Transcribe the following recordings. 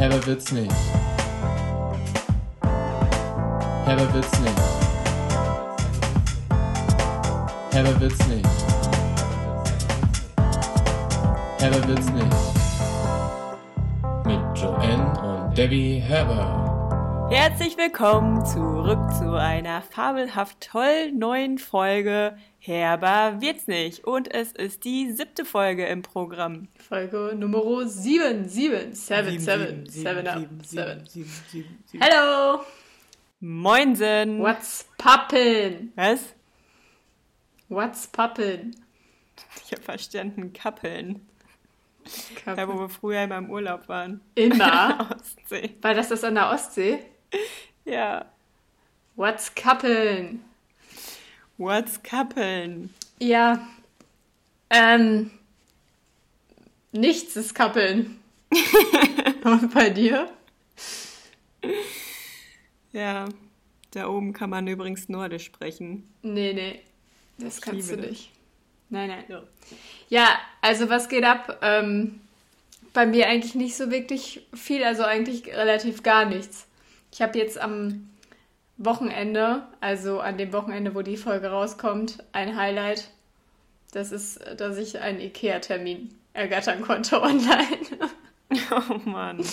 Herber wird's nicht. Herber wird's nicht. Herber wird's nicht. Herber wird's nicht. Mit Joanne und Debbie Herber. Herzlich willkommen zurück zu einer fabelhaft toll neuen Folge Herber wird's nicht. Und es ist die siebte Folge im Programm. Folge Nummer 7, 7, 7, 7, 7, 7 up, 7. Hello! Moinsen! What's poppin? Was? What's poppin? Ich hab verstanden, Kappeln. Kappeln. Da, wo wir früher immer im Urlaub waren. Immer? Ostsee. War das das an der Ostsee? Ja. What's kappeln? What's Kappeln? Ja. Ähm. Nichts ist kappeln. Und bei dir? Ja. Da oben kann man übrigens Nordisch sprechen. Nee, nee. Das kannst du nicht. Nein, nein. Ja, also was geht ab? Ähm, bei mir eigentlich nicht so wirklich viel, also eigentlich relativ gar nichts. Ich habe jetzt am Wochenende, also an dem Wochenende, wo die Folge rauskommt, ein Highlight. Das ist, dass ich einen IKEA-Termin ergattern konnte online. Oh Mann.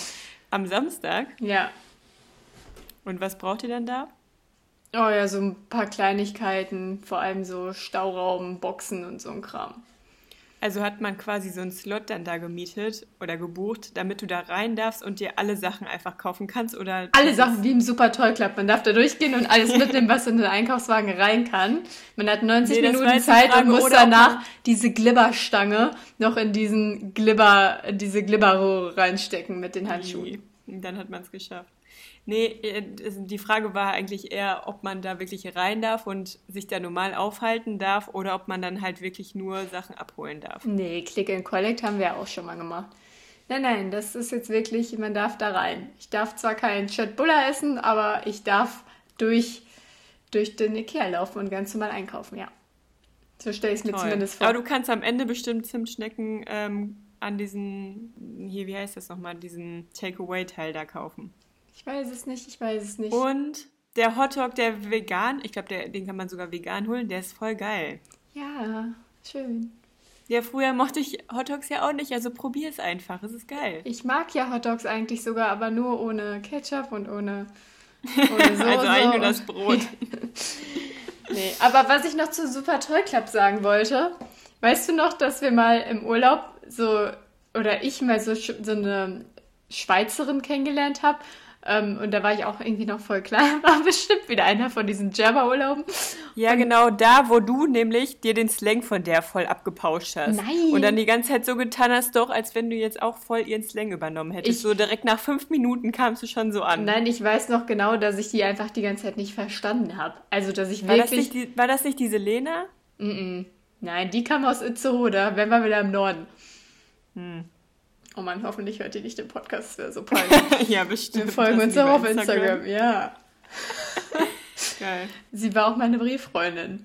Am Samstag? ja. Und was braucht ihr denn da? Oh ja, so ein paar Kleinigkeiten, vor allem so Stauraum, Boxen und so ein Kram. Also hat man quasi so einen Slot dann da gemietet oder gebucht, damit du da rein darfst und dir alle Sachen einfach kaufen kannst oder Alle Sachen wie im Super Toy Club. Man darf da durchgehen und alles mitnehmen, was in den Einkaufswagen rein kann. Man hat 90 Nee, Minuten Zeit Frage, und muss danach diese Glibberstange noch in diesen Glibber, in diese Glibberrohre reinstecken mit den Handschuhen. Und dann hat man es geschafft. Nee, äh, die Frage war eigentlich eher, ob man da wirklich rein darf und sich da normal aufhalten darf oder ob man dann halt wirklich nur Sachen abholen darf. Nee, Click and Collect haben wir auch schon mal gemacht. Nein, nein, das ist jetzt wirklich, man darf da rein. Ich darf zwar keinen Chatbulla essen, aber ich darf durch, durch den Ikea laufen und ganz normal einkaufen, ja. So stelle ich es mir Toll. zumindest vor. Aber du kannst am Ende bestimmt Zimtschnecken ähm, an diesen, hier, wie heißt das nochmal, diesen Takeaway-Teil da kaufen. Ich weiß es nicht, ich weiß es nicht. Und der Hotdog, der vegan, ich glaube, den kann man sogar vegan holen, der ist voll geil. Ja, schön. Ja, früher mochte ich Hotdogs ja auch nicht, also probier es einfach, es ist geil. Ich mag ja Hotdogs eigentlich sogar, aber nur ohne Ketchup und ohne, ohne Soße. also eigentlich nur das Brot. Nee, aber was ich noch zu Super Toy Club sagen wollte, weißt du noch, dass wir mal im Urlaub so, oder ich mal so, so eine Schweizerin kennengelernt habe? Ähm, und da war ich auch irgendwie noch voll klein, war bestimmt wieder einer von diesen Jabba-Urlauben. Ja, genau da, wo du nämlich dir den Slang von der voll abgepauscht hast. Nein. Und dann die ganze Zeit so getan hast, doch, als wenn du jetzt auch voll ihren Slang übernommen hättest. Ich- so direkt nach fünf Minuten kamst du schon so an. Nein, ich weiß noch genau, dass ich die einfach die ganze Zeit nicht verstanden habe. Also, dass ich war, das wirklich. nicht die, war das nicht diese Lena? Nein, die kam aus Itzehoe, wenn wir wieder im Norden. Hm. Oh Mann, hoffentlich hört ihr nicht den Podcast, das wäre so peinlich. ja, bestimmt. Wir folgen Das uns auch auf Instagram, ja. Geil. Sie war auch meine Brieffreundin.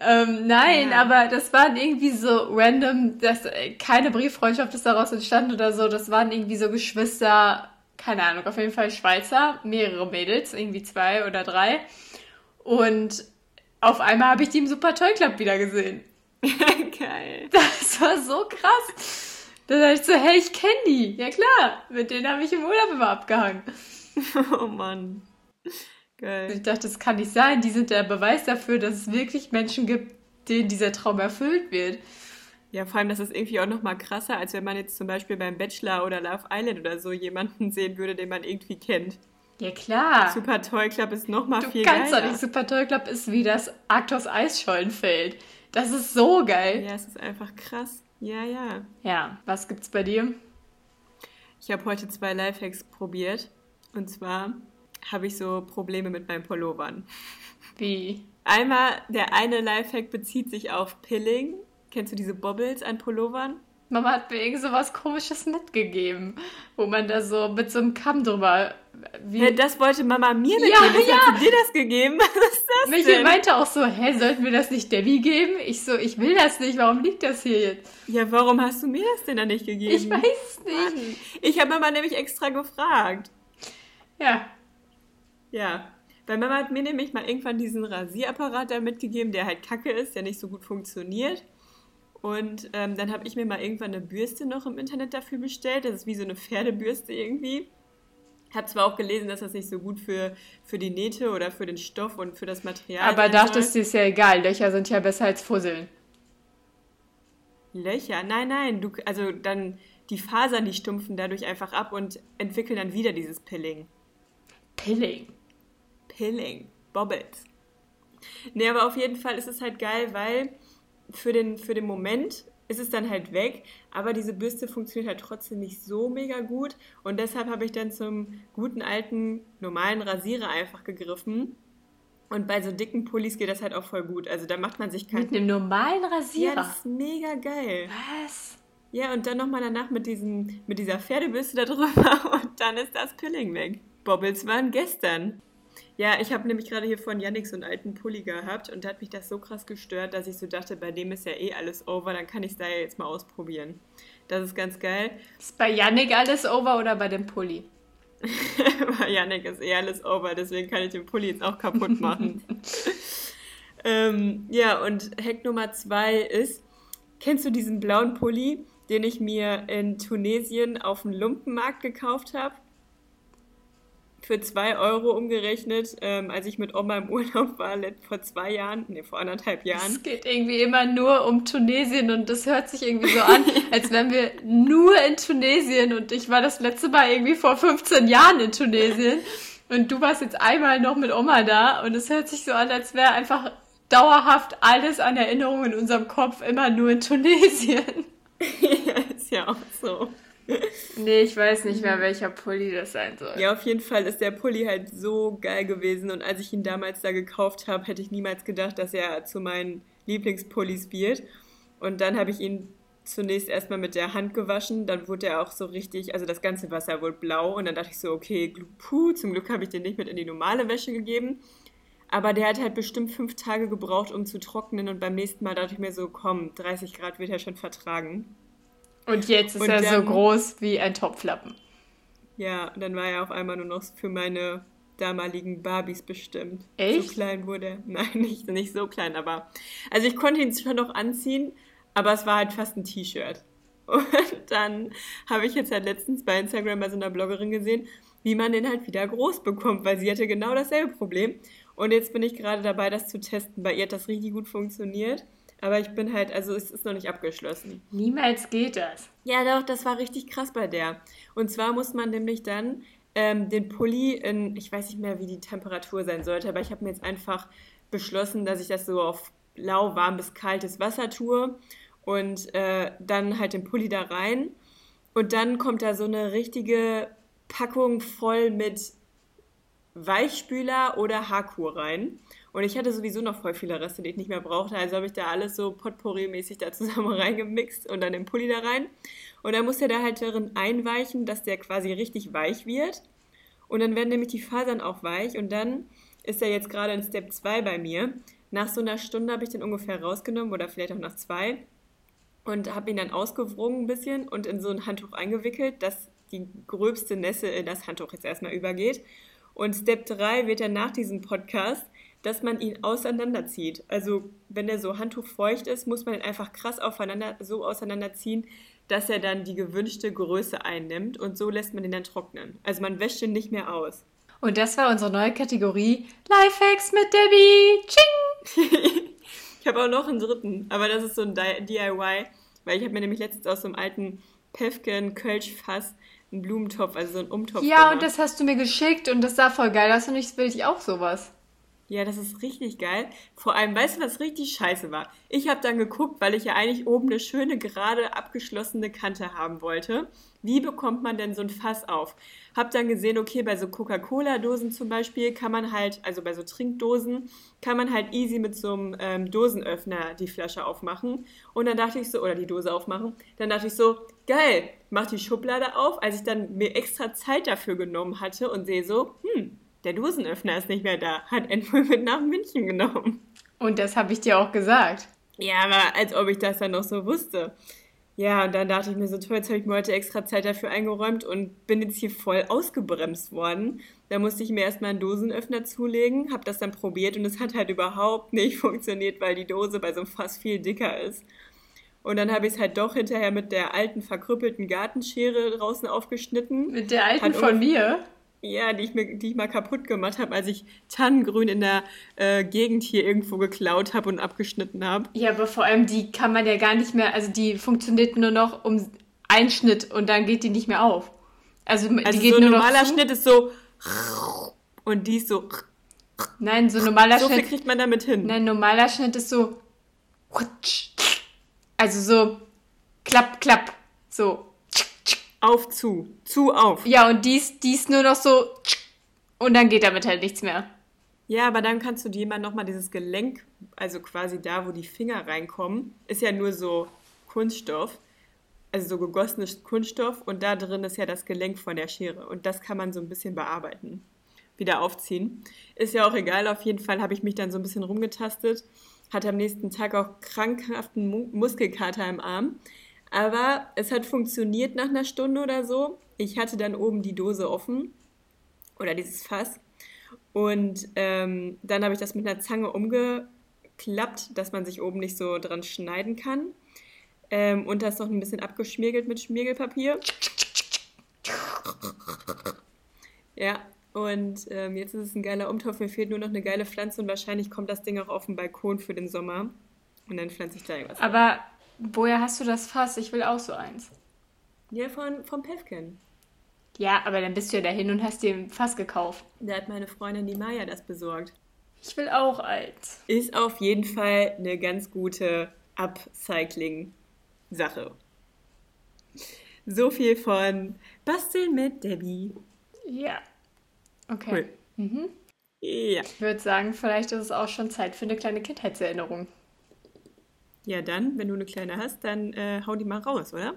Ähm, nein, Ja. aber das waren irgendwie so random, dass äh, keine Brieffreundschaft ist daraus entstanden oder so. Das waren irgendwie so Geschwister, keine Ahnung, auf jeden Fall Schweizer, mehrere Mädels, irgendwie zwei oder drei. Und auf einmal habe ich die im Super Toy Club wieder gesehen. Geil. Das war so krass. Da dachte ich so, hey, ich kenne die. Ja klar, mit denen habe ich im Urlaub immer abgehangen. Oh Mann. Geil. Ich dachte, das kann nicht sein. Die sind der Beweis dafür, dass es wirklich Menschen gibt, denen dieser Traum erfüllt wird. Ja, vor allem, das ist irgendwie auch noch mal krasser, als wenn man jetzt zum Beispiel beim Bachelor oder Love Island oder so jemanden sehen würde, den man irgendwie kennt. Ja klar. Super Toy Club ist noch mal du viel kannst geiler. doch nicht. Super Toy Club ist wie das Arktos Eisschollenfeld. Das ist so geil. Ja, es ist einfach krass. Ja, ja. Ja, was gibt's bei dir? Ich habe heute zwei Lifehacks probiert. Und zwar habe ich so Probleme mit meinen Pullovern. Wie? Einmal, der eine Lifehack bezieht sich auf Pilling. Kennst du diese Bobbles an Pullovern? Mama hat mir irgend so was komisches mitgegeben, wo man da so mit so einem Kamm drüber. Ja, das wollte Mama mir mitgeben. Ja, Jetzt ja. hat sie dir das gegeben. Was ist das Michael denn? meinte auch so, hä, sollten wir das nicht Debbie geben? Ich so, ich will das nicht, warum liegt das hier jetzt? Ja, warum hast du mir das denn dann nicht gegeben? Ich weiß es nicht. Ich habe Mama nämlich extra gefragt. Ja, Ja. Weil Mama hat mir nämlich mal irgendwann diesen Rasierapparat da mitgegeben, der halt kacke ist, der nicht so gut funktioniert. Und ähm, dann habe ich mir mal irgendwann eine Bürste noch im Internet dafür bestellt. Das ist wie so eine Pferdebürste irgendwie. Hab zwar auch gelesen, dass das nicht so gut für, für die Nähte oder für den Stoff und für das Material aber sein dachtest du, ist ja egal, Löcher sind ja besser als Fusseln. Löcher? Nein, nein. Du, also dann die Fasern, die stumpfen dadurch einfach ab und entwickeln dann wieder dieses Pilling. Pilling. Pilling. Bobbles. Nee, aber auf jeden Fall ist es halt geil, weil für den, für den Moment ist es dann halt weg, aber diese Bürste funktioniert halt trotzdem nicht so mega gut und deshalb habe ich dann zum guten alten normalen Rasierer einfach gegriffen und bei so dicken Pullis geht das halt auch voll gut, also da macht man sich kein... Mit einem normalen Ja, Rasierer. das ist mega geil. Was? Ja, und dann nochmal danach mit, diesem, mit dieser Pferdebürste da drüber und dann ist das Pilling weg. Bobbles waren gestern. Ja, ich habe nämlich gerade hier von Yannick so einen alten Pulli gehabt und da hat mich das so krass gestört, dass ich so dachte, bei dem ist ja eh alles over, dann kann ich es da ja jetzt mal ausprobieren. Das ist ganz geil. Ist bei Yannick alles over oder bei dem Pulli? Bei Yannick ist eh alles over, deswegen kann ich den Pulli jetzt auch kaputt machen. ähm, ja, und Hack Nummer zwei ist, kennst du diesen blauen Pulli, den ich mir in Tunesien auf dem Lumpenmarkt gekauft habe? Für zwei Euro umgerechnet, ähm, als ich mit Oma im Urlaub war, vor zwei Jahren, nee, vor anderthalb Jahren. Es geht irgendwie immer nur um Tunesien und das hört sich irgendwie so an, als wären wir nur in Tunesien und ich war das letzte Mal irgendwie vor 15 Jahren in Tunesien und du warst jetzt einmal noch mit Oma da und es hört sich so an, als wäre einfach dauerhaft alles an Erinnerungen in unserem Kopf immer nur in Tunesien. ja, ist ja auch so. Nee, ich weiß nicht mehr, welcher Pulli das sein soll. Ja, auf jeden Fall ist der Pulli halt so geil gewesen und als ich ihn damals da gekauft habe, hätte ich niemals gedacht, dass er zu meinen Lieblingspullis wird. Und dann habe ich ihn zunächst erstmal mit der Hand gewaschen, dann wurde er auch so richtig, also das ganze Wasser wurde blau und dann dachte ich so, okay, puh, zum Glück habe ich den nicht mit in die normale Wäsche gegeben. Aber der hat halt bestimmt fünf Tage gebraucht, um zu trocknen und beim nächsten Mal dachte ich mir so, komm, 30 Grad wird er schon vertragen. Und jetzt ist Und er so dann- groß wie ein Topflappen. Ja, und dann war er auf einmal nur noch für meine damaligen Barbies bestimmt. Echt? So klein wurde er. Nein, nicht, nicht so klein, aber. Also ich konnte ihn schon noch anziehen, aber es war halt fast ein T-Shirt. Und dann habe ich jetzt halt letztens bei Instagram bei so einer Bloggerin gesehen, wie man den halt wieder groß bekommt, weil sie hatte genau dasselbe Problem. Und jetzt bin ich gerade dabei, das zu testen. Bei ihr hat das richtig gut funktioniert. Aber ich bin halt, also es ist noch nicht abgeschlossen. Niemals geht das. Ja, doch, das war richtig krass bei der. Und zwar muss man nämlich dann ähm, den Pulli in, ich weiß nicht mehr, wie die Temperatur sein sollte, aber ich habe mir jetzt einfach beschlossen, dass ich das so auf lauwarm bis kaltes Wasser tue und äh, dann halt den Pulli da rein. Und dann kommt da so eine richtige Packung voll mit Weichspüler oder Haarkur rein. Und ich hatte sowieso noch voll viele Reste, die ich nicht mehr brauchte. Also habe ich da alles so Potpourri-mäßig da zusammen reingemixt und dann den Pulli da rein. Und dann muss der da halt darin einweichen, dass der quasi richtig weich wird. Und dann werden nämlich die Fasern auch weich. Und dann ist er jetzt gerade in Step 2 bei mir. Nach so einer Stunde habe ich den ungefähr rausgenommen oder vielleicht auch nach zwei. Und habe ihn dann ausgewrungen ein bisschen und in so ein Handtuch eingewickelt, dass die gröbste Nässe in das Handtuch jetzt erstmal übergeht. Und Step 3 wird dann nach diesem Podcast, dass man ihn auseinanderzieht. Also wenn der so handtuchfeucht ist, muss man ihn einfach krass aufeinander, so auseinanderziehen, dass er dann die gewünschte Größe einnimmt und so lässt man ihn dann trocknen. Also man wäscht ihn nicht mehr aus. Und das war unsere neue Kategorie Lifehacks mit Debbie. Ching! Ich habe auch noch einen dritten, aber das ist so ein Di- DIY, weil ich habe mir nämlich letztens aus so einem alten Pefken Kölsch-Fass einen Blumentopf, also so einen Umtopf Ja, gemacht. und das hast du mir geschickt und das sah voll geil aus und ich will ich auch sowas. Ja, das ist richtig geil. Vor allem, weißt du, was richtig scheiße war? Ich habe dann geguckt, weil ich ja eigentlich oben eine schöne, gerade abgeschlossene Kante haben wollte. Wie bekommt man denn so ein Fass auf? Hab dann gesehen, okay, bei so Coca-Cola-Dosen zum Beispiel kann man halt, also bei so Trinkdosen, kann man halt easy mit so einem ähm, Dosenöffner die Flasche aufmachen. Und dann dachte ich so, oder die Dose aufmachen. Dann dachte ich so, geil, mach die Schublade auf. Als ich dann mir extra Zeit dafür genommen hatte und sehe so, hm, der Dosenöffner ist nicht mehr da, hat Endpool mit nach München genommen. Und das habe ich dir auch gesagt. Ja, aber als ob ich das dann noch so wusste. Ja, und dann dachte ich mir so, toll, jetzt habe ich mir heute extra Zeit dafür eingeräumt und bin jetzt hier voll ausgebremst worden. Da musste ich mir erstmal einen Dosenöffner zulegen, habe das dann probiert und es hat halt überhaupt nicht funktioniert, weil die Dose bei so einem Fass viel dicker ist. Und dann habe ich es halt doch hinterher mit der alten verkrüppelten Gartenschere draußen aufgeschnitten. Mit der alten von mir? Ja, die ich, mir, die ich mal kaputt gemacht habe, als ich Tannengrün in der äh, Gegend hier irgendwo geklaut habe und abgeschnitten habe. Ja, aber vor allem die kann man ja gar nicht mehr, also die funktioniert nur noch um einen Schnitt und dann geht die nicht mehr auf. Also, die also geht so ein normaler Schnitt ist so und die ist so. Nein, so normaler so Schnitt. So viel kriegt man damit hin. Nein, normaler Schnitt ist so. Also so klapp, klapp. So auf, zu. Zu, auf. Ja, und dies, dies nur noch so. Und dann geht damit halt nichts mehr. Ja, aber dann kannst du dir mal nochmal dieses Gelenk, also quasi da, wo die Finger reinkommen, ist ja nur so Kunststoff, also so gegossenes Kunststoff und da drin ist ja das Gelenk von der Schere und das kann man so ein bisschen bearbeiten, wieder aufziehen. Ist ja auch egal, auf jeden Fall habe ich mich dann so ein bisschen rumgetastet, hatte am nächsten Tag auch krankhaften Muskelkater im Arm, aber es hat funktioniert nach einer Stunde oder so. Ich hatte dann oben die Dose offen oder dieses Fass. Und ähm, dann habe ich das mit einer Zange umgeklappt, dass man sich oben nicht so dran schneiden kann. Ähm, und das noch ein bisschen abgeschmirgelt mit Schmirgelpapier. Ja, und ähm, jetzt ist es ein geiler Umtopf. Mir fehlt nur noch eine geile Pflanze und wahrscheinlich kommt das Ding auch auf den Balkon für den Sommer. Und dann pflanze ich da irgendwas. Aber rein. Woher hast du das Fass? Ich will auch so eins. Ja, von, vom Pevken. Ja, aber dann bist du ja dahin und hast dir ein Fass gekauft. Da hat meine Freundin die Maya das besorgt. Ich will auch eins. Ist auf jeden Fall eine ganz gute Upcycling-Sache. So viel von Basteln mit Debbie. Ja. Okay. Cool. Mhm. Ja. Ich würde sagen, vielleicht ist es auch schon Zeit für eine kleine Kindheitserinnerung. Ja, dann, wenn du eine kleine hast, dann äh, hau die mal raus, oder?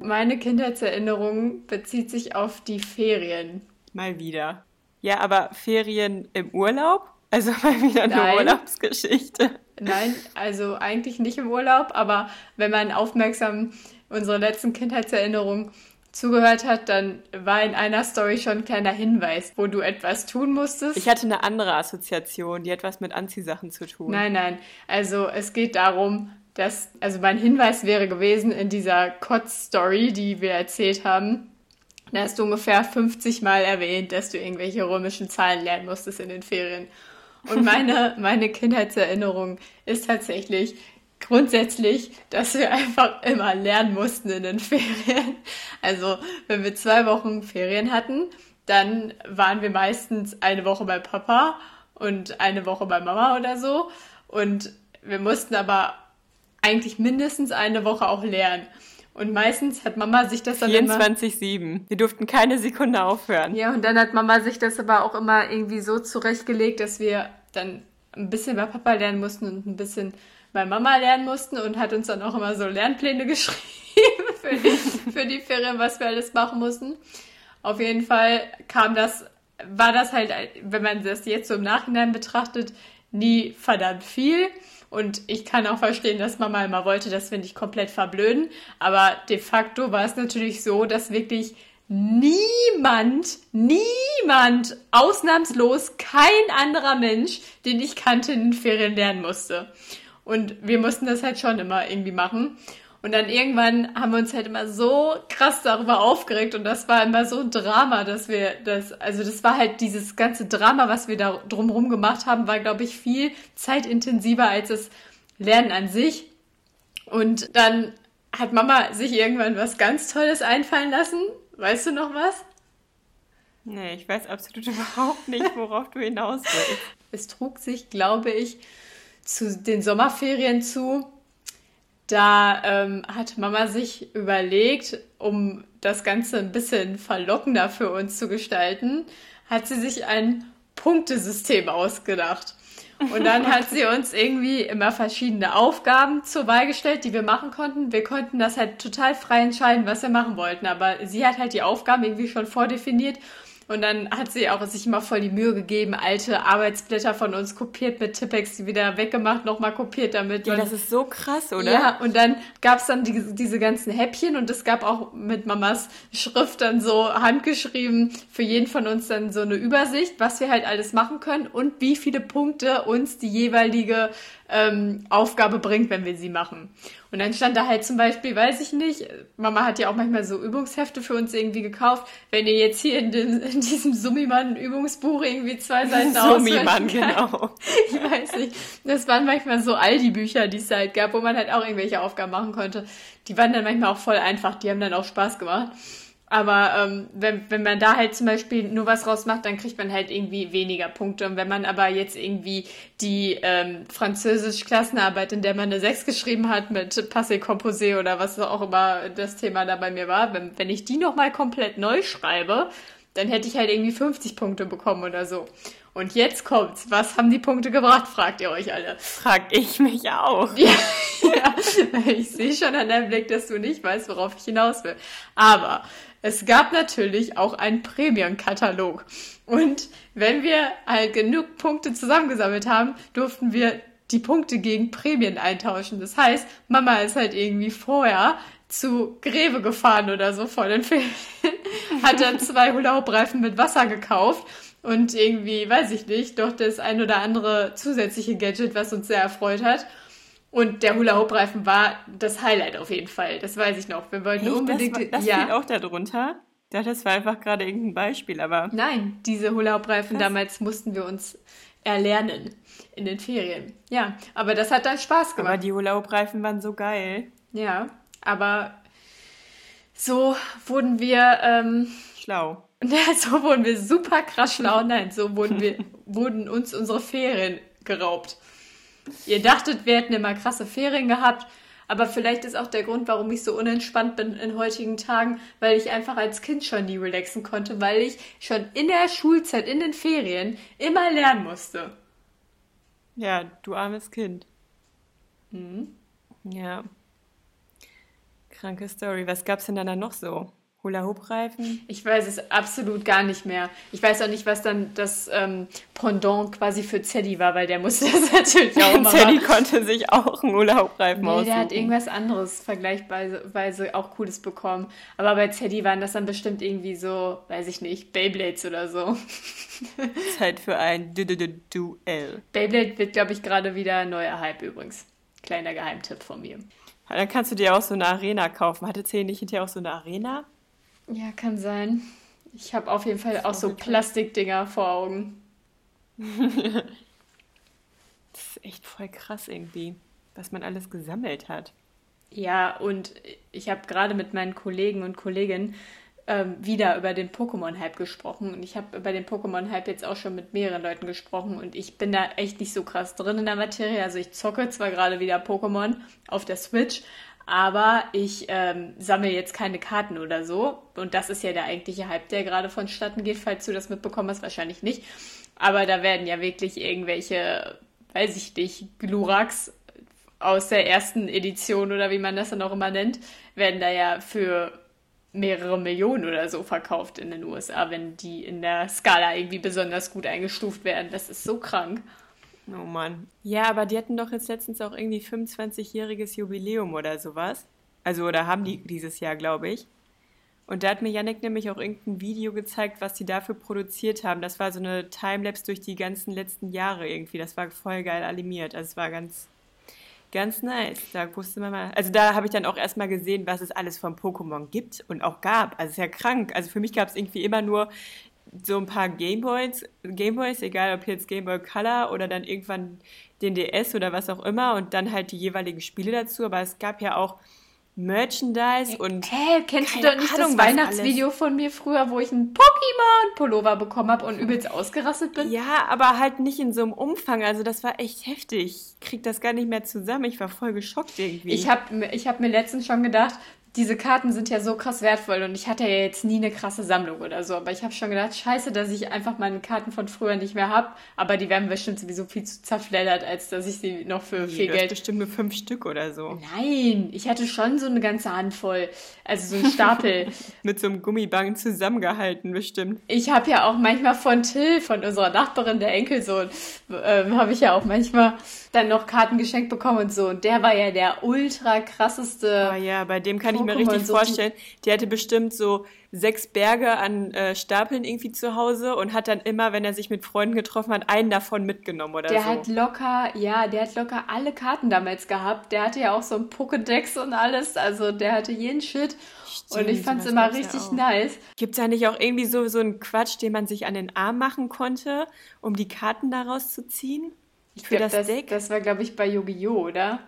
Meine Kindheitserinnerung bezieht sich auf die Ferien. Mal wieder. Ja, aber Ferien im Urlaub? Also mal wieder eine Nein. Urlaubsgeschichte. Nein, also eigentlich nicht im Urlaub, aber wenn man aufmerksam unsere letzten Kindheitserinnerungen zugehört hat, dann war in einer Story schon ein kleiner Hinweis, wo du etwas tun musstest. Ich hatte eine andere Assoziation, die etwas mit Anziehsachen zu tun. Nein, nein. Also es geht darum, dass, also mein Hinweis wäre gewesen in dieser Kotz-Story, die wir erzählt haben, da hast du ungefähr 50 Mal erwähnt, dass du irgendwelche römischen Zahlen lernen musstest in den Ferien. Und meine, meine Kindheitserinnerung ist tatsächlich, grundsätzlich, dass wir einfach immer lernen mussten in den Ferien. Also, wenn wir zwei Wochen Ferien hatten, dann waren wir meistens eine Woche bei Papa und eine Woche bei Mama oder so. Und wir mussten aber eigentlich mindestens eine Woche auch lernen. Und meistens hat Mama sich das dann 24-7. Wir durften keine Sekunde aufhören. Ja, und dann hat Mama sich das aber auch immer irgendwie so zurechtgelegt, dass wir dann ein bisschen bei Papa lernen mussten und ein bisschen bei Mama lernen mussten und hat uns dann auch immer so Lernpläne geschrieben für die, für die Ferien, was wir alles machen mussten. Auf jeden Fall kam das, war das halt, wenn man das jetzt so im Nachhinein betrachtet, nie verdammt viel. Und ich kann auch verstehen, dass Mama immer wollte, dass wir nicht komplett verblöden. Aber de facto war es natürlich so, dass wirklich niemand, niemand, ausnahmslos kein anderer Mensch, den ich kannte, in den Ferien lernen musste. Und wir mussten das halt schon immer irgendwie machen. Und dann irgendwann haben wir uns halt immer so krass darüber aufgeregt und das war immer so ein Drama, dass wir das, also das war halt dieses ganze Drama, was wir da drumherum gemacht haben, war, glaube ich, viel zeitintensiver als das Lernen an sich. Und dann hat Mama sich irgendwann was ganz Tolles einfallen lassen. Weißt du noch was? Nee, ich weiß absolut überhaupt nicht, worauf du hinaus willst. Es trug sich, glaube ich, zu den Sommerferien zu. Da ähm, hat Mama sich überlegt, um das Ganze ein bisschen verlockender für uns zu gestalten, hat sie sich ein Punktesystem ausgedacht. Und dann hat sie uns irgendwie immer verschiedene Aufgaben zur Wahl gestellt, die wir machen konnten. Wir konnten das halt total frei entscheiden, was wir machen wollten. Aber sie hat halt die Aufgaben irgendwie schon vordefiniert und dann hat sie auch sich immer voll die Mühe gegeben, alte Arbeitsblätter von uns kopiert mit Tippex, die wieder weggemacht, nochmal kopiert damit. Ja, das ist so krass, oder? Ja, und dann gab es dann die, diese ganzen Häppchen und es gab auch mit Mamas Schrift dann so handgeschrieben für jeden von uns dann so eine Übersicht, was wir halt alles machen können und wie viele Punkte uns die jeweilige ähm, Aufgabe bringt, wenn wir sie machen. Und dann stand da halt zum Beispiel, weiß ich nicht, Mama hat ja auch manchmal so Übungshefte für uns irgendwie gekauft. Wenn ihr jetzt hier in, den, in diesem Summimann-Übungsbuch irgendwie zwei Seiten Summimann, genau. Ich weiß nicht. Das waren manchmal so Aldi-Bücher, die es halt gab, wo man halt auch irgendwelche Aufgaben machen konnte. Die waren dann manchmal auch voll einfach, die haben dann auch Spaß gemacht. Aber ähm, wenn, wenn man da halt zum Beispiel nur was rausmacht, dann kriegt man halt irgendwie weniger Punkte. Und wenn man aber jetzt irgendwie die ähm, Französisch-Klassenarbeit, in der man eine 6 geschrieben hat mit Passé Composé oder was auch immer das Thema da bei mir war, wenn, wenn ich die nochmal komplett neu schreibe, dann hätte ich halt irgendwie 50 Punkte bekommen oder so. Und jetzt kommt's. Was haben die Punkte gebracht, fragt ihr euch alle. Frag ich mich auch. Ja, ja. ich sehe schon an deinem Blick, dass du nicht weißt, worauf ich hinaus will. Aber es gab natürlich auch einen Prämienkatalog. Und wenn wir halt genug Punkte zusammengesammelt haben, durften wir die Punkte gegen Prämien eintauschen. Das heißt, Mama ist halt irgendwie vorher zu Greve gefahren oder so vor den Ferien, hat dann zwei Hula-Hoop-Reifen mit Wasser gekauft und irgendwie, weiß ich nicht, doch das ein oder andere zusätzliche Gadget, was uns sehr erfreut hat. Und der Hula-Hoop-Reifen war das Highlight auf jeden Fall. Das weiß ich noch. Wir wollten Echt? unbedingt. Das, das ja. fiel auch darunter. Dachte, das war einfach gerade irgendein Beispiel, aber. Nein, diese Hula-Hoop-Reifen damals mussten wir uns erlernen in den Ferien. Ja, aber das hat dann Spaß gemacht. Aber die Hula-Hoop-Reifen waren so geil. Ja, aber so wurden wir ähm, schlau. so wurden wir super krass schlau. Nein, so wurden wir wurden uns unsere Ferien geraubt. Ihr dachtet, wir hätten immer krasse Ferien gehabt, aber vielleicht ist auch der Grund, warum ich so unentspannt bin in heutigen Tagen, weil ich einfach als Kind schon nie relaxen konnte, weil ich schon in der Schulzeit, in den Ferien immer lernen musste. Ja, du armes Kind. Mhm. Ja. Kranke Story. Was gab's denn dann noch so? Hula-Hoop-Reifen? Ich weiß es absolut gar nicht mehr. Ich weiß auch nicht, was dann das ähm, Pendant quasi für Zeddy war, weil der musste das natürlich auch machen. Zeddy konnte sich auch einen Hula-Hoop-Reifen nee, aussuchen. der hat irgendwas anderes vergleichsweise auch Cooles bekommen. Aber bei Zeddy waren das dann bestimmt irgendwie so, weiß ich nicht, Beyblades oder so. Zeit für ein Duell. Beyblade wird, glaube ich, gerade wieder neuer Hype übrigens. Kleiner Geheimtipp von mir. Dann kannst du dir auch so eine Arena kaufen. Hatte Zeddy nicht hinterher auch so eine Arena? Ja, kann sein. Ich habe auf jeden Fall auch so Plastikdinger vor Augen. das ist echt voll krass irgendwie, was man alles gesammelt hat. Ja, und ich habe gerade mit meinen Kollegen und Kolleginnen ähm, wieder über den Pokémon-Hype gesprochen. Und ich habe über den Pokémon-Hype jetzt auch schon mit mehreren Leuten gesprochen. Und ich bin da echt nicht so krass drin in der Materie. Also ich zocke zwar gerade wieder Pokémon auf der Switch, aber ich ähm, sammle jetzt keine Karten oder so. Und das ist ja der eigentliche Hype, der gerade vonstatten geht, falls du das mitbekommen hast, wahrscheinlich nicht. Aber da werden ja wirklich irgendwelche, weiß ich nicht, Gluraks aus der ersten Edition oder wie man das dann auch immer nennt, werden da ja für mehrere Millionen oder so verkauft in den USA, wenn die in der Skala irgendwie besonders gut eingestuft werden. Das ist so krank. Oh Mann. Ja, aber die hatten doch jetzt letztens auch irgendwie 25-jähriges Jubiläum oder sowas. Also, oder haben die dieses Jahr, glaube ich. Und da hat mir Yannick nämlich auch irgendein Video gezeigt, was die dafür produziert haben. Das war so eine Timelapse durch die ganzen letzten Jahre irgendwie. Das war voll geil animiert. Also es war ganz, ganz nice. Da wusste man mal. Also da habe ich dann auch erstmal gesehen, was es alles von Pokémon gibt und auch gab. Also es ist ja krank. Also für mich gab es irgendwie immer nur so ein paar Gameboys, Gameboys, egal ob jetzt Gameboy Color oder dann irgendwann den DS oder was auch immer und dann halt die jeweiligen Spiele dazu. Aber es gab ja auch Merchandise und. Hä, kennst du doch nicht Ahnung, das Weihnachtsvideo von mir früher, wo ich einen Pokémon-Pullover bekommen habe und übelst ausgerastet bin? Ja, aber halt nicht in so einem Umfang. Also das war echt heftig. Ich krieg das gar nicht mehr zusammen. Ich war voll geschockt irgendwie. Ich habe ich hab mir letztens schon gedacht, diese Karten sind ja so krass wertvoll und ich hatte ja jetzt nie eine krasse Sammlung oder so, aber ich habe schon gedacht, scheiße, dass ich einfach meine Karten von früher nicht mehr habe, aber die werden bestimmt sowieso viel zu zerfleddert, als dass ich sie noch für viel du hast Geld... bestimmt nur fünf Stück oder so. Nein, ich hatte schon so eine ganze Handvoll, also so einen Stapel. Mit so einem Gummiband zusammengehalten, bestimmt. Ich habe ja auch manchmal von Till, von unserer Nachbarin, der Enkelsohn, ähm, habe ich ja auch manchmal dann noch Karten geschenkt bekommen und so. Und der war ja der ultra krasseste. Ah ja, bei dem kann ich mir Pokémon richtig so vorstellen. Der hatte bestimmt so sechs Berge an äh, Stapeln irgendwie zu Hause und hat dann immer, wenn er sich mit Freunden getroffen hat, einen davon mitgenommen oder Der so. hat locker, ja, der hat locker alle Karten damals gehabt. Der hatte ja auch so ein Pokédex und alles. Also der hatte jeden Shit. und ich Stimmt, fand's immer ja richtig auch. nice. Gibt es da nicht auch irgendwie so, so einen Quatsch, den man sich an den Arm machen konnte, um die Karten daraus zu ziehen? Ich Für glaub, das das, Deck? das war, glaube ich, bei Yu-Gi-Oh!, oder?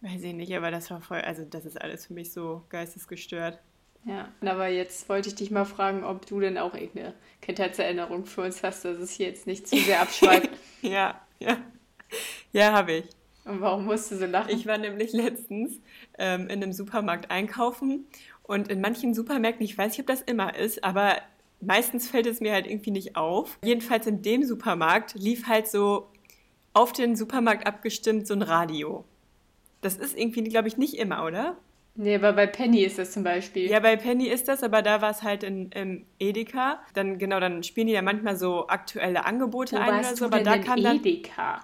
Weiß ich nicht, aber das war voll, also das ist alles für mich so geistesgestört. Ja, aber jetzt wollte ich dich mal fragen, ob du denn auch irgendeine Kindheitserinnerung für uns hast, dass es hier jetzt nicht zu sehr abschweift. Ja, ja. Ja, habe ich. und warum musst du so lachen? Ich war nämlich letztens ähm, in einem Supermarkt einkaufen und in manchen Supermärkten, ich weiß nicht, ob das immer ist, aber meistens fällt es mir halt irgendwie nicht auf. Jedenfalls in dem Supermarkt lief halt so auf den Supermarkt abgestimmt so ein Radio. Das ist irgendwie, glaube ich, nicht immer, oder? nee, aber bei Penny ist das zum Beispiel. Ja, bei Penny ist das, aber da war es halt in, im Edeka. Dann, genau, dann spielen die ja manchmal so aktuelle Angebote Wo ein oder so, aber da kam dann. Edeka?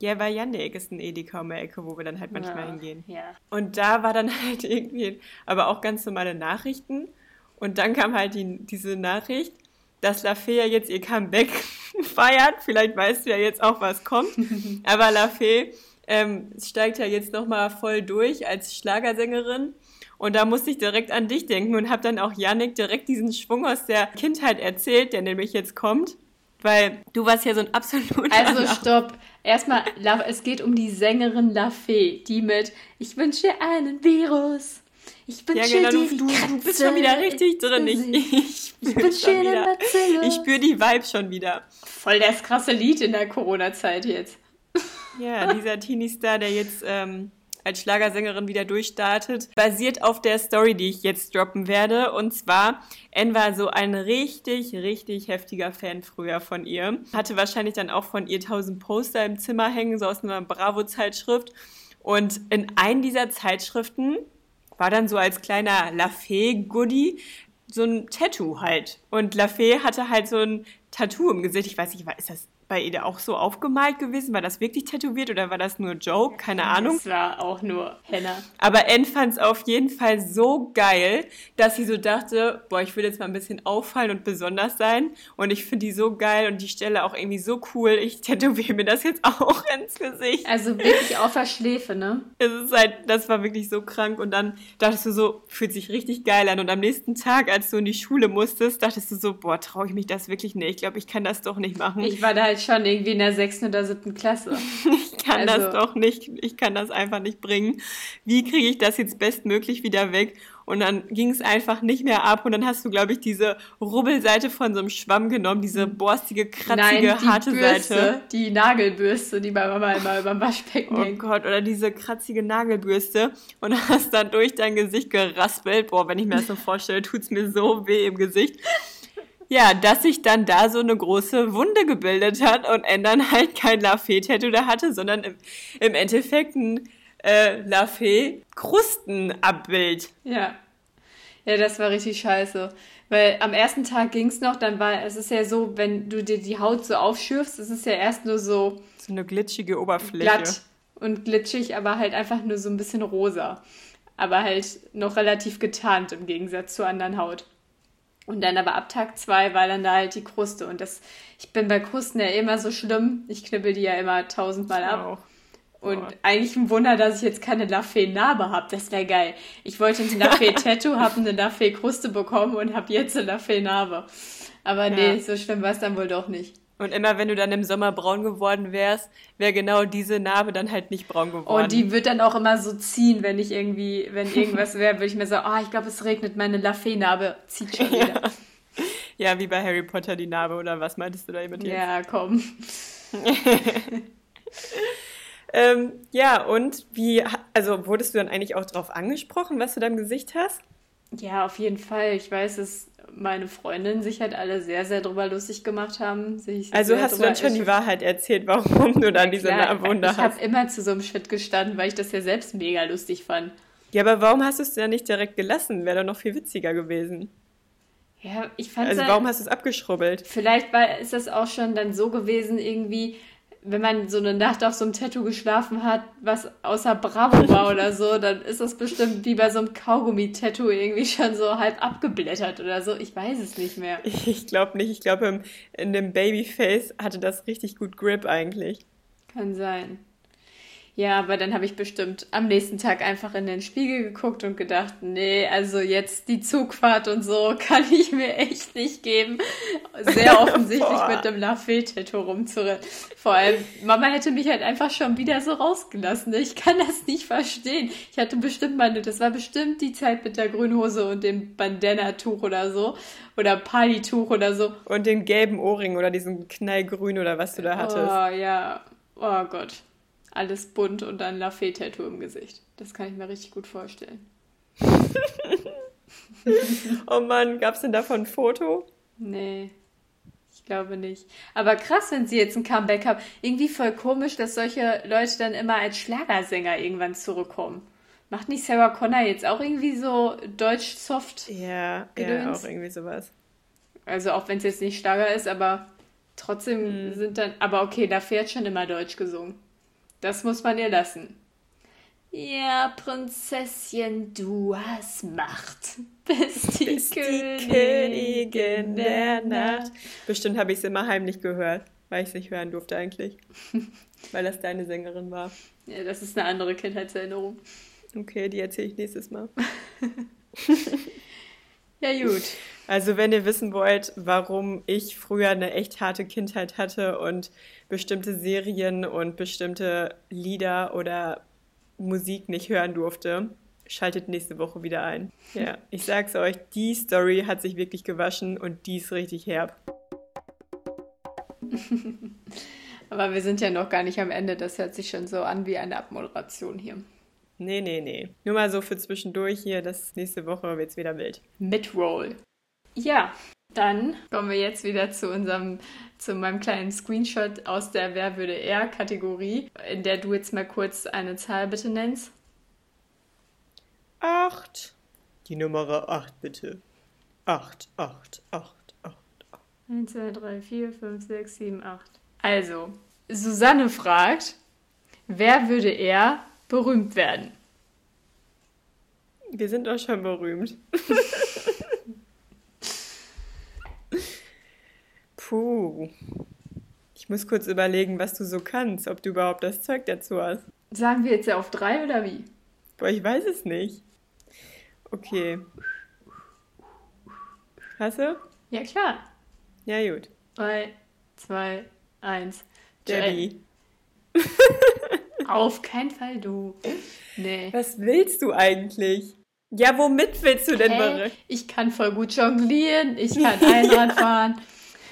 Ja, bei Yannick ist ein Edeka um die Ecke, wo wir dann halt manchmal Ja, hingehen. Ja. Und da war dann halt irgendwie, aber auch ganz normale Nachrichten. Und dann kam halt die, diese Nachricht, dass Lafay ja jetzt ihr Comeback feiert. Vielleicht weißt du ja jetzt auch, was kommt. Aber Lafay ähm, steigt ja jetzt nochmal voll durch als Schlagersängerin. Und da musste ich direkt an dich denken und habe dann auch Yannick direkt diesen Schwung aus der Kindheit erzählt, der nämlich jetzt kommt. Weil du warst ja so ein absoluter Also stopp. Erstmal, La- es geht um die Sängerin La Fee, die mit Ich wünsche einen Virus. Ich wünsche Ja, genau, du, du, du bist schon wieder richtig drin. Ich, ich, Ich spür wünsche schon wieder. Bazille. Ich spüre die Vibe schon wieder. Voll das krasse Lied in der Corona-Zeit jetzt. Ja, dieser Teenie-Star, der jetzt ähm, als Schlagersängerin wieder durchstartet, basiert auf der Story, die ich jetzt droppen werde. Und zwar, N war so ein richtig, richtig heftiger Fan früher von ihr. Hatte wahrscheinlich dann auch von ihr tausend Poster im Zimmer hängen, so aus einer Bravo-Zeitschrift. Und in einem dieser Zeitschriften war dann so als kleiner Lafay-Goodie so ein Tattoo halt. Und Lafay hatte halt so ein Tattoo im Gesicht. Ich weiß nicht, ist das bei ihr auch so aufgemalt gewesen? War das wirklich tätowiert oder war das nur Joke? Keine Ahnung. Das war auch nur Henna. Aber Anne fand es auf jeden Fall so geil, dass sie so dachte, boah, ich will jetzt mal ein bisschen auffallen und besonders sein. Und ich finde die so geil und die Stelle auch irgendwie so cool. Ich tätowiere mir das jetzt auch ins Gesicht. Also wirklich auf der Schläfe, ne? Es ist halt, das war wirklich so krank. Und dann dachtest du so, fühlt sich richtig geil an. Und am nächsten Tag, als du in die Schule musstest, dachtest du so, boah, traue ich mich das wirklich nicht. Ich glaube, ich kann das doch nicht machen. Ich war da halt schon irgendwie in der sechsten oder siebten Klasse. Ich kann Also- das doch nicht, ich kann das einfach nicht bringen. Wie kriege ich das jetzt bestmöglich wieder weg? Und dann ging es einfach nicht mehr ab und dann hast du, glaube ich, diese Rubbelseite von so einem Schwamm genommen, diese borstige, kratzige, Nein, die harte Bürste, Seite. die Nagelbürste, die bei Mama immer über dem Waschbecken Oh hängt. Gott, oder diese kratzige Nagelbürste und hast dann durch dein Gesicht geraspelt. Boah, wenn ich mir das so vorstelle, tut's mir so weh im Gesicht. Ja, dass sich dann da so eine große Wunde gebildet hat und N dann halt kein Lafay-Tattoo da hatte, sondern im, im Endeffekt ein äh, Lafay-Krustenabbild. Ja. Ja, das war richtig scheiße. Weil am ersten Tag ging's noch, dann war, es ist ja so, wenn du dir die Haut so aufschürfst, es ist ja erst nur so So eine glitschige Oberfläche. glatt und glitschig, aber halt einfach nur so ein bisschen rosa. Aber halt noch relativ getarnt im Gegensatz zur anderen Haut. Und dann aber ab Tag zwei war dann da halt die Kruste. Und das, ich bin bei Krusten ja immer so schlimm. Ich knibbel die ja immer tausendmal ab. Auch. Und Oh. eigentlich ein Wunder, dass ich jetzt keine Lafay-Narbe habe. Das wäre geil. Ich wollte ein Lafay-Tattoo, habe eine Lafay-Kruste bekommen und habe jetzt eine Lafay-Narbe. Aber nee, Ja. so schlimm war es dann wohl doch nicht. Und immer wenn du dann im Sommer braun geworden wärst, wäre genau diese Narbe dann halt nicht braun geworden. Und die wird dann auch immer so ziehen, wenn ich irgendwie, wenn irgendwas wäre, würde ich mir sagen, ah, oh, ich glaube, es regnet, meine Lafay-Narbe zieht schon wieder. Ja. ja, wie bei Harry Potter die Narbe, oder was meintest du da jetzt? Ja, komm. ähm, ja, und wie, also wurdest du dann eigentlich auch darauf angesprochen, was du da im Gesicht hast? Ja, auf jeden Fall. Ich weiß, dass meine Freundinnen sich halt alle sehr, sehr drüber lustig gemacht haben. Sich also hast du dann schon die Wahrheit erzählt, warum du dann diese Narbenwunde hast? Ich habe immer zu so einem Schritt gestanden, weil ich das ja selbst mega lustig fand. Ja, aber warum hast du es denn nicht direkt gelassen? Wäre doch noch viel witziger gewesen. Ja, ich fand Also warum hast du es abgeschrubbelt? Vielleicht war, ist das auch schon dann so gewesen, irgendwie, wenn man so eine Nacht auf so einem Tattoo geschlafen hat, was außer Bravo war oder so, dann ist das bestimmt wie bei so einem Kaugummi-Tattoo irgendwie schon so halb abgeblättert oder so. Ich weiß es nicht mehr. Ich glaube nicht. Ich glaube, in dem Babyface hatte das richtig gut Grip eigentlich. Kann sein. Ja, aber dann habe ich bestimmt am nächsten Tag einfach in den Spiegel geguckt und gedacht, nee, also jetzt die Zugfahrt und so kann ich mir echt nicht geben. Sehr offensichtlich mit dem Lafayette-Tattoo rumzurennen. Vor allem, Mama hätte mich halt einfach schon wieder so rausgelassen. Ich kann das nicht verstehen. Ich hatte bestimmt meine, das war bestimmt die Zeit mit der grünen Hose und dem Bandana-Tuch oder so. Oder Partytuch oder so. Und den gelben Ohrring oder diesen Knallgrün oder was du da hattest. Oh, ja. Oh Gott alles bunt und dann Lafayette-Tattoo im Gesicht. Das kann ich mir richtig gut vorstellen. oh Mann, gab es denn davon ein Foto? Nee, ich glaube nicht. Aber krass, wenn sie jetzt ein Comeback haben. Irgendwie voll komisch, dass solche Leute dann immer als Schlagersänger irgendwann zurückkommen. Macht nicht Sarah Connor jetzt auch irgendwie so Deutsch-Soft? Ja, ja, auch irgendwie sowas. Also auch wenn es jetzt nicht Schlager ist, aber trotzdem mhm. sind dann. Aber okay, da fährt schon immer Deutsch gesungen. Das muss man ihr lassen. Ja, Prinzesschen, du hast Macht. Bist die, Bist Königin, die Königin der Nacht. Bestimmt habe ich es immer heimlich gehört, weil ich es nicht hören durfte eigentlich. weil das deine Sängerin war. Ja, das ist eine andere Kindheitserinnerung. Okay, die erzähle ich nächstes Mal. ja, gut. Also, wenn ihr wissen wollt, warum ich früher eine echt harte Kindheit hatte und bestimmte Serien und bestimmte Lieder oder Musik nicht hören durfte, schaltet nächste Woche wieder ein. Ja, ich sag's euch, die Story hat sich wirklich gewaschen und die ist richtig herb. Aber wir sind ja noch gar nicht am Ende. Das hört sich schon so an wie eine Abmoderation hier. Nee, nee, nee. Nur mal so für zwischendurch hier, das nächste Woche wird's wieder wild. Midroll. Ja, dann kommen wir jetzt wieder zu unserem, zu meinem kleinen Screenshot aus der Wer würde er Kategorie, in der du jetzt mal kurz eine Zahl bitte nennst. Acht. Die Nummer acht bitte. Acht, acht, acht, acht, acht. Eins, zwei, drei, vier, fünf, sechs, sieben, acht. Also, Susanne fragt, wer würde er berühmt werden? Wir sind doch schon berühmt. Puh. Ich muss kurz überlegen, was du so kannst, ob du überhaupt das Zeug dazu hast. Sagen wir jetzt ja auf drei oder wie? Boah, ich weiß es nicht. Okay. Hast du? Ja, klar. Ja, gut. Drei, zwei, eins. Debbie. auf keinen Fall du. Nee. Was willst du eigentlich? Ja, womit willst du denn? Hey, ich kann voll gut jonglieren, ich kann Einrad fahren,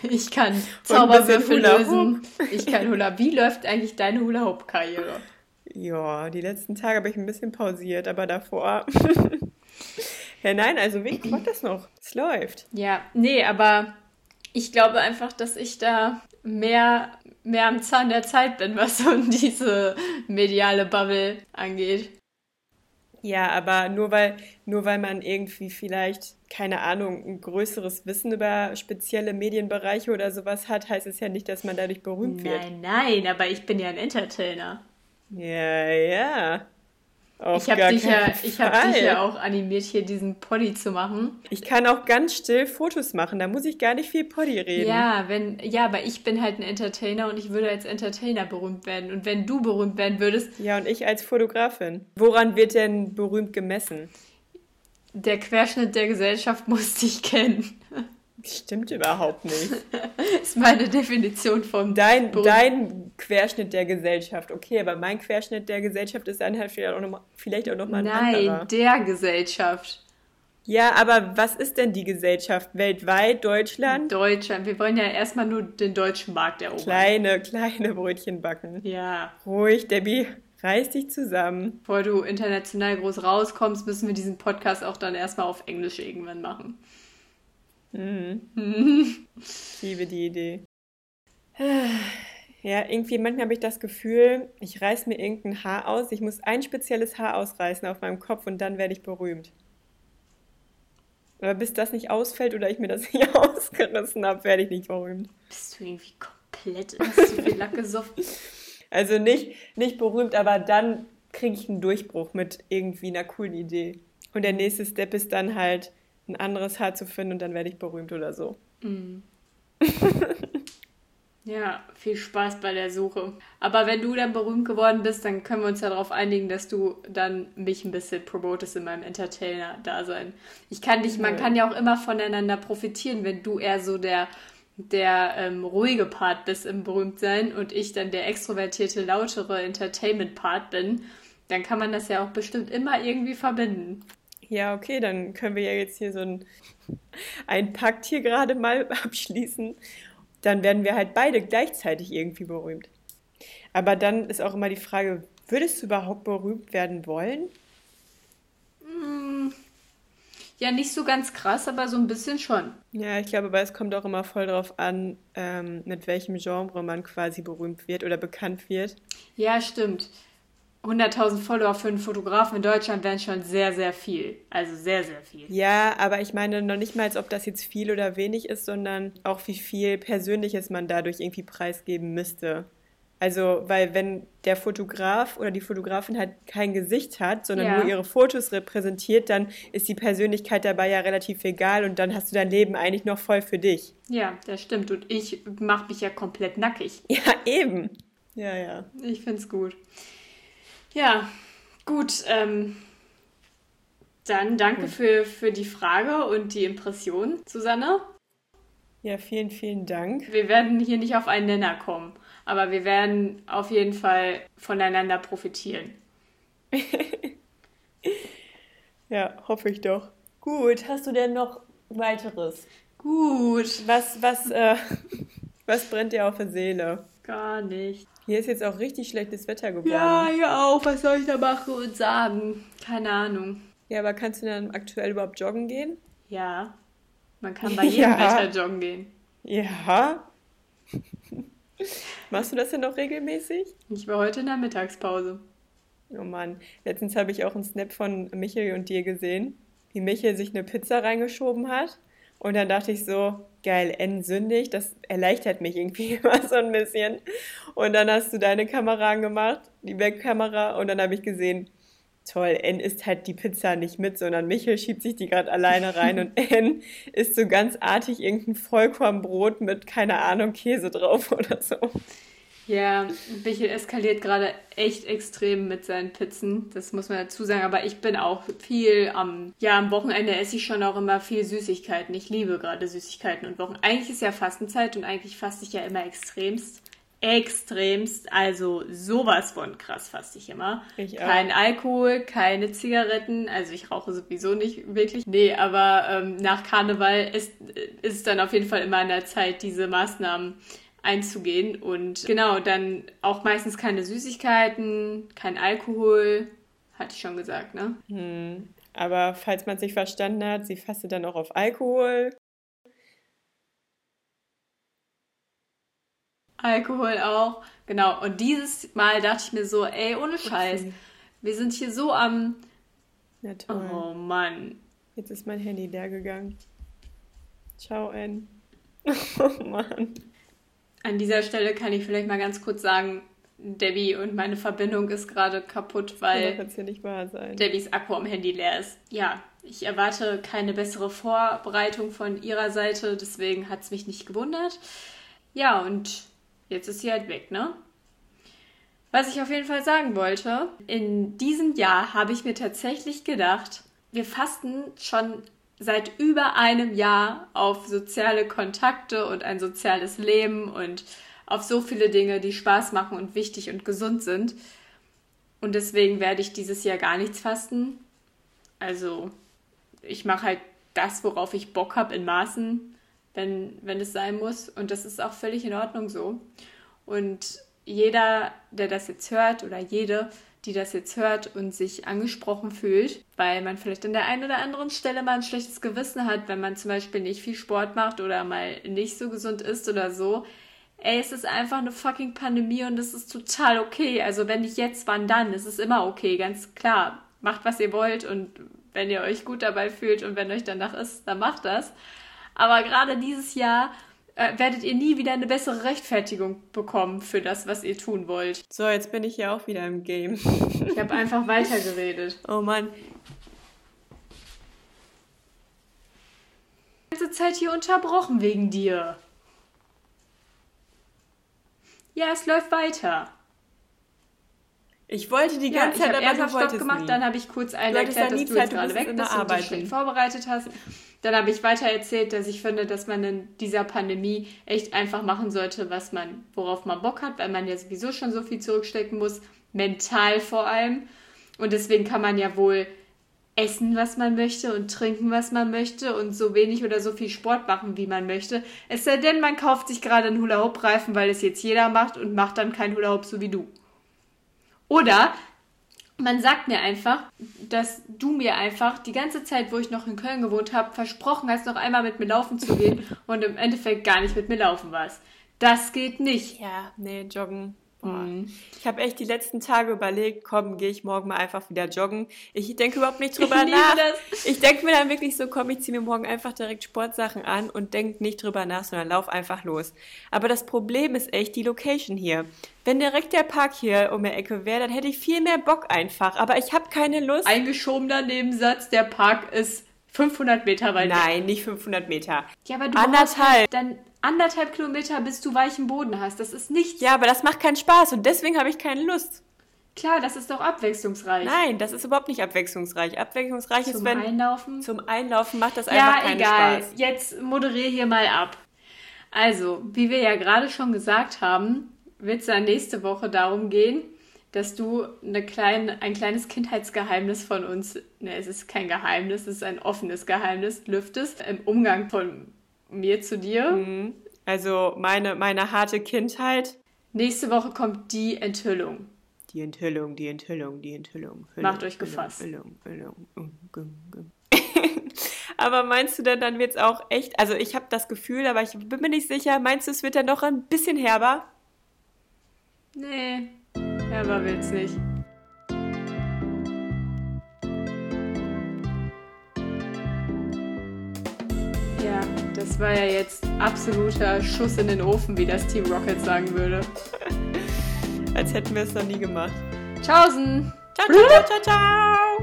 ich kann Zauberwürfel lösen. Ich kann Hula. Wie läuft eigentlich deine Hula-Hoop-Karriere? Ja, die letzten Tage habe ich ein bisschen pausiert, aber davor. ja, nein, also wie macht das noch? Es läuft. Ja, nee, aber ich glaube einfach, dass ich da mehr, mehr am Zahn der Zeit bin, was so diese mediale Bubble angeht. Ja, aber nur weil, nur weil man irgendwie vielleicht, keine Ahnung, ein größeres Wissen über spezielle Medienbereiche oder sowas hat, heißt es ja nicht, dass man dadurch berühmt wird. Nein, nein, aber ich bin ja ein Entertainer. Ja, ja. Auf ich habe dich, ja, hab dich ja auch animiert, hier diesen Poddy zu machen. Ich kann auch ganz still Fotos machen, da muss ich gar nicht viel Poddy reden. Ja, wenn, ja, aber ich bin halt ein Entertainer und ich würde als Entertainer berühmt werden. Und wenn du berühmt werden würdest. Ja, und ich als Fotografin. Woran wird denn berühmt gemessen? Der Querschnitt der Gesellschaft muss dich kennen. Stimmt überhaupt nicht. Das ist meine Definition von Dein, dein Querschnitt der Gesellschaft, okay, aber mein Querschnitt der Gesellschaft ist dann halt vielleicht auch noch mal, vielleicht auch noch mal ein Nein, anderer. der Gesellschaft. Ja, aber was ist denn die Gesellschaft? Weltweit, Deutschland? Deutschland. Wir wollen ja erstmal nur den deutschen Markt erobern. Kleine, kleine Brötchen backen. Ja. Ruhig, Debbie, reiß dich zusammen. Bevor du international groß rauskommst, müssen wir diesen Podcast auch dann erstmal auf Englisch irgendwann machen. Ich liebe die Idee. Ja, irgendwie manchmal habe ich das Gefühl, ich reiß mir irgendein Haar aus. Ich muss ein spezielles Haar ausreißen auf meinem Kopf und dann werde ich berühmt. Aber bis das nicht ausfällt oder ich mir das nicht ausgerissen habe, werde ich nicht berühmt. Bist du irgendwie komplett hast du viel Lack gesoffen? Also nicht, nicht berühmt, aber dann kriege ich einen Durchbruch mit irgendwie einer coolen Idee. Und der nächste Step ist dann halt, ein anderes Haar zu finden und dann werde ich berühmt oder so. Ja, viel Spaß bei der Suche. Aber wenn du dann berühmt geworden bist, dann können wir uns ja darauf einigen, dass du dann mich ein bisschen promotest in meinem Entertainer-Dasein. Ich kann dich, man kann ja auch immer voneinander profitieren, wenn du eher so der, der ähm, ruhige Part bist im Berühmtsein und ich dann der extrovertierte, lautere Entertainment-Part bin. Dann kann man das ja auch bestimmt immer irgendwie verbinden. Ja, okay, dann können wir ja jetzt hier so ein, ein Pakt hier gerade mal abschließen. Dann werden wir halt beide gleichzeitig irgendwie berühmt. Aber dann ist auch immer die Frage, würdest du überhaupt berühmt werden wollen? Ja, nicht so ganz krass, aber so ein bisschen schon. Ja, ich glaube, aber es kommt auch immer voll drauf an, ähm, mit welchem Genre man quasi berühmt wird oder bekannt wird. Ja, stimmt. 100.000 Follower für einen Fotografen in Deutschland wären schon sehr, sehr viel. Also sehr, sehr viel. Ja, aber ich meine noch nicht mal, als ob das jetzt viel oder wenig ist, sondern auch wie viel Persönliches man dadurch irgendwie preisgeben müsste. Also, weil wenn der Fotograf oder die Fotografin halt kein Gesicht hat, sondern Ja. nur ihre Fotos repräsentiert, dann ist die Persönlichkeit dabei ja relativ egal und dann hast du dein Leben eigentlich noch voll für dich. Ja, das stimmt. Und ich mache mich ja komplett nackig. Ja, eben. Ja, ja. Ich find's gut. Ja, gut. Ähm, dann danke für, für die Frage und die Impression, Susanne. Ja, vielen, vielen Dank. Wir werden hier nicht auf einen Nenner kommen, aber wir werden auf jeden Fall voneinander profitieren. Ja, hoffe ich doch. Gut, hast du denn noch weiteres? Gut. Was, was, äh, was brennt dir auf der Seele? Gar nicht. Hier ist jetzt auch richtig schlechtes Wetter geworden. Ja, ja auch. Was soll ich da machen und sagen? Keine Ahnung. Ja, aber kannst du dann aktuell überhaupt joggen gehen? Ja, man kann bei jedem Ja. Wetter joggen gehen. Ja. Machst du das denn noch regelmäßig? Ich war heute in der Mittagspause. Oh Mann, letztens habe ich auch einen Snap von Michel und dir gesehen, wie Michel sich eine Pizza reingeschoben hat. Und dann dachte ich so, geil, entsündig, das erleichtert mich irgendwie immer so ein bisschen. Und dann hast du deine Kamera angemacht, die Webkamera, und dann habe ich gesehen, toll, N isst halt die Pizza nicht mit, sondern Michel schiebt sich die gerade alleine rein und N isst so ganz artig irgendein Vollkornbrot mit, keine Ahnung, Käse drauf oder so. Ja, Michel eskaliert gerade echt extrem mit seinen Pizzen. Das muss man dazu sagen. Aber ich bin auch viel am, ja, am Wochenende esse ich schon auch immer viel Süßigkeiten. Ich liebe gerade Süßigkeiten und Wochen. Eigentlich ist ja Fastenzeit und eigentlich faste ich ja immer extremst. Extremst, also sowas von krass faste ich immer. Ich. Kein Alkohol, keine Zigaretten, also ich rauche sowieso nicht wirklich. Nee, aber ähm, nach Karneval ist, ist es dann auf jeden Fall immer an der Zeit, diese Maßnahmen einzugehen. Und genau, dann auch meistens keine Süßigkeiten, kein Alkohol, hatte ich schon gesagt, ne? Hm. Aber falls man sich verstanden hat, sie fastet dann auch auf Alkohol. Alkohol auch, genau. Und dieses Mal dachte ich mir so, ey, ohne Scheiß, wir sind hier so am... Ja, toll. Oh Mann, Jetzt ist mein Handy leer gegangen. Ciao, N. Oh Mann. An dieser Stelle kann ich vielleicht mal ganz kurz sagen, Debbie und meine Verbindung ist gerade kaputt, weil. Debbies Akku am Handy leer ist. Ja, ich erwarte keine bessere Vorbereitung von ihrer Seite, deswegen hat es mich nicht gewundert. Ja, und jetzt ist sie halt weg, ne? Was ich auf jeden Fall sagen wollte, in diesem Jahr habe ich mir tatsächlich gedacht, wir fasten schon seit über einem Jahr auf soziale Kontakte und ein soziales Leben und auf so viele Dinge, die Spaß machen und wichtig und gesund sind. Und deswegen werde ich dieses Jahr gar nichts fasten. Also ich mache halt das, worauf ich Bock habe in Maßen, wenn, wenn es sein muss. Und das ist auch völlig in Ordnung so. Und jeder, der das jetzt hört oder jede, die das jetzt hört und sich angesprochen fühlt, weil man vielleicht an der einen oder anderen Stelle mal ein schlechtes Gewissen hat, wenn man zum Beispiel nicht viel Sport macht oder mal nicht so gesund ist oder so. Ey, es ist einfach eine fucking Pandemie und es ist total okay. Also wenn nicht jetzt, wann dann? Es ist immer okay, ganz klar. Macht, was ihr wollt und wenn ihr euch gut dabei fühlt und wenn euch danach ist, dann macht das. Aber gerade dieses Jahr äh, werdet ihr nie wieder eine bessere Rechtfertigung bekommen für das, was ihr tun wollt. So, jetzt bin ich ja auch wieder im Game. Ich habe einfach weitergeredet. Oh Mann. Die ganze Zeit hier unterbrochen wegen dir. Ja, es läuft weiter. Ich wollte die Ja, ganze ich Zeit, habe aber du Stopp gemacht, nie. dann habe ich kurz allen erklärt, ja dass du Zeit, jetzt gerade weg bist und dich schlecht vorbereitet hast. Dann habe ich weiter erzählt, dass ich finde, dass man in dieser Pandemie echt einfach machen sollte, was man, worauf man Bock hat, weil man ja sowieso schon so viel zurückstecken muss, mental vor allem. Und deswegen kann man ja wohl essen, was man möchte und trinken, was man möchte und so wenig oder so viel Sport machen, wie man möchte. Es sei denn, man kauft sich gerade einen Hula-Hoop-Reifen, weil es jetzt jeder macht und macht dann keinen Hula-Hoop so wie du. Oder man sagt mir einfach, dass du mir einfach die ganze Zeit, wo ich noch in Köln gewohnt habe, versprochen hast, noch einmal mit mir laufen zu gehen und im Endeffekt gar nicht mit mir laufen warst. Das geht nicht. Ja, nee, joggen. Boah. Mhm. Ich habe echt die letzten Tage überlegt, komm, gehe ich morgen mal einfach wieder joggen. Ich denke überhaupt nicht drüber Ich nach. das. Ich denke mir dann wirklich so, komm, ich ziehe mir morgen einfach direkt Sportsachen an und denke nicht drüber nach, sondern lauf einfach los. Aber das Problem ist echt die Location hier. Wenn direkt der Park hier um die Ecke wäre, dann hätte ich viel mehr Bock einfach. Aber ich habe keine Lust. Eingeschobener Nebensatz, der Park ist 500 Meter weit. Nein, nicht 500 Meter. Ja, aber du Anderthalb. halt dann anderthalb Kilometer, bis du weichen Boden hast. Das ist nichts. Ja, aber das macht keinen Spaß und deswegen habe ich keine Lust. Klar, das ist doch abwechslungsreich. Nein, das ist überhaupt nicht abwechslungsreich. Abwechslungsreich ist, Zum wenn Einlaufen. zum Einlaufen macht das Ja, einfach keinen egal. Spaß. Jetzt moderiere hier mal ab. Also, wie wir ja gerade schon gesagt haben, wird es dann nächste Woche darum gehen, dass du eine kleine, ein kleines Kindheitsgeheimnis von uns, ne, es ist kein Geheimnis, es ist ein offenes Geheimnis, lüftest im Umgang von mir zu dir. Mhm. Also meine, meine harte Kindheit. Nächste Woche kommt die Enthüllung. Die Enthüllung, die Enthüllung, die Enthüllung. Hüllung, Macht euch gefasst. Um, gum, gum. aber meinst du denn, dann wird es auch echt, also ich habe das Gefühl, aber ich bin mir nicht sicher, meinst du, es wird dann noch ein bisschen herber? Nee, aber will's nicht. Das war ja jetzt absoluter Schuss in den Ofen, wie das Team Rocket sagen würde. Als hätten wir es noch nie gemacht. Tschaußen! Ciao, ciao, ciao, ciao, ciao!